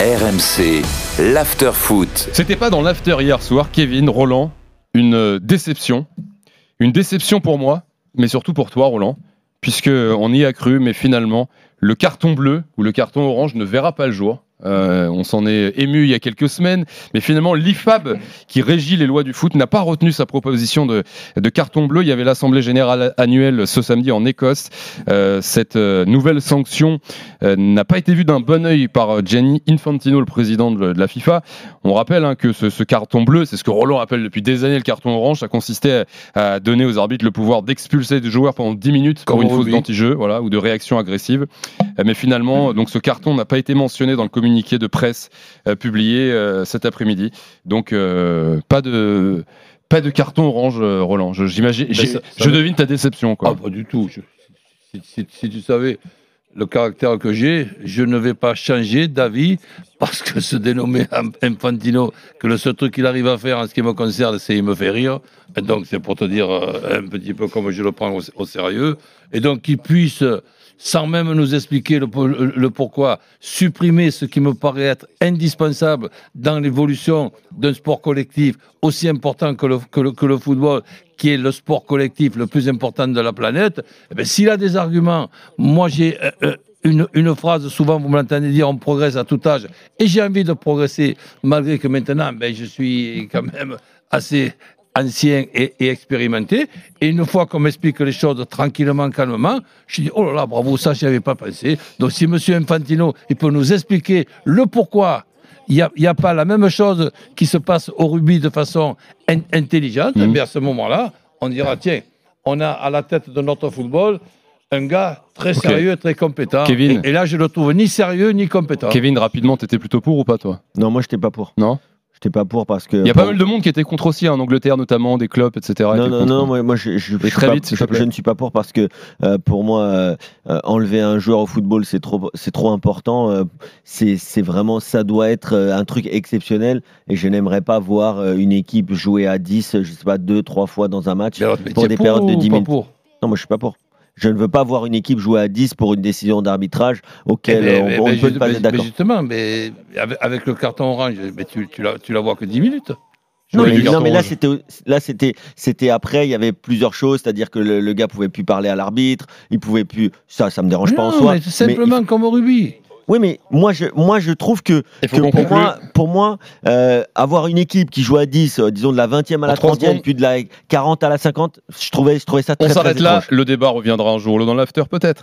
RMC, l'after foot. C'était pas dans l'after hier soir, Kevin, Roland, une déception. Une déception pour moi, mais surtout pour toi, Roland, puisque on y a cru, mais finalement, le carton bleu ou le carton orange ne verra pas le jour. Euh, on s'en est ému il y a quelques semaines, mais finalement l'IFAB, qui régit les lois du foot, n'a pas retenu sa proposition de, de carton bleu. Il y avait l'Assemblée générale annuelle ce samedi en Écosse. Euh, cette euh, nouvelle sanction n'a pas été vue d'un bon œil par Gianni Infantino, le président de, de la FIFA. On rappelle hein, que ce, ce carton bleu, c'est ce que Roland appelle depuis des années le carton orange, ça consistait à, à donner aux arbitres le pouvoir d'expulser des joueurs pendant 10 minutes pour Comme une au faute d'anti-jeu voilà, ou de réaction agressive. Euh, Mais finalement, donc ce carton n'a pas été mentionné dans le communiqué de presse euh, publié euh, cet après-midi. Donc pas de pas de carton orange, Roland. Je, j'imagine, Ben, ça- ça je devine ta déception. Quoi. Ah, pas du tout. Je- si, si- si tu savais le caractère que j'ai, je ne vais pas changer d'avis parce que se dénommer Infantino, que le seul truc qu'il arrive à faire en ce qui me concerne, c'est il me fait rire. Et donc, c'est pour te dire euh, un petit peu comme je le prends au, au sérieux. Et donc, qu'il puisse, sans même nous expliquer le, po- le pourquoi, supprimer ce qui me paraît être indispensable dans l'évolution d'un sport collectif aussi important que le, football, qui est le sport collectif le plus important de la planète, eh ben, s'il a des arguments, moi j'ai euh, euh, une, une phrase, souvent vous me l'entendez dire, on progresse à tout âge, et j'ai envie de progresser, malgré que maintenant, ben, je suis quand même assez ancien et, et expérimenté, et une fois qu'on m'explique les choses tranquillement, calmement, je dis, oh là là, bravo, ça, j'y avais pas pensé. Donc si M. Infantino, il peut nous expliquer le pourquoi il n'y a, y a pas la même chose qui se passe au rugby de façon in- intelligente, Mhm. mais à ce moment-là, on dira, tiens, on a à la tête de notre football un gars très sérieux, très compétent. Kevin. Et, et là, je le trouve ni sérieux ni compétent. Kevin, rapidement, t'étais plutôt pour ou pas toi? Non, moi, j'étais pas pour. Non? J'étais pas pour parce que. Il y a pas mal de monde qui était contre aussi, hein, en Angleterre notamment, des clubs, etc. Non, non, non, moi, moi, je, je, très pas- vite, je- ne suis pas pour parce que euh, pour moi, euh, euh, enlever un joueur au football, c'est trop, c'est trop important. euh, c'est, c'est vraiment, ça doit être un truc exceptionnel et je n'aimerais pas voir une équipe jouer à 10, je sais pas, deux, trois fois dans un match Mais alors, mais pour des pour périodes de ou 10 pas minutes. Non, moi, je suis pas pour. Je ne veux pas voir une équipe jouer à 10 pour une décision d'arbitrage Eh auquel ben, on, mais- on ne peut pas mais- être d'accord. Justement, mais avec, le carton orange, mais tu, tu, la, tu la vois que 10 minutes. Non mais, non, mais là c'était là c'était c'était après il y avait plusieurs choses c'est-à-dire que le, le gars pouvait plus parler à l'arbitre il pouvait plus ça ça me dérange pas en soi mais simplement comme au rugby. Oui mais moi je moi je trouve que, pour conclue. moi pour moi euh, avoir une équipe qui joue à 10 euh, disons de la 20e à la trois 30e secondes. puis de la 40 à la 50 je trouvais je trouvais ça On très, très s'arrête là, étrange. le débat reviendra un jour dans l'after peut-être.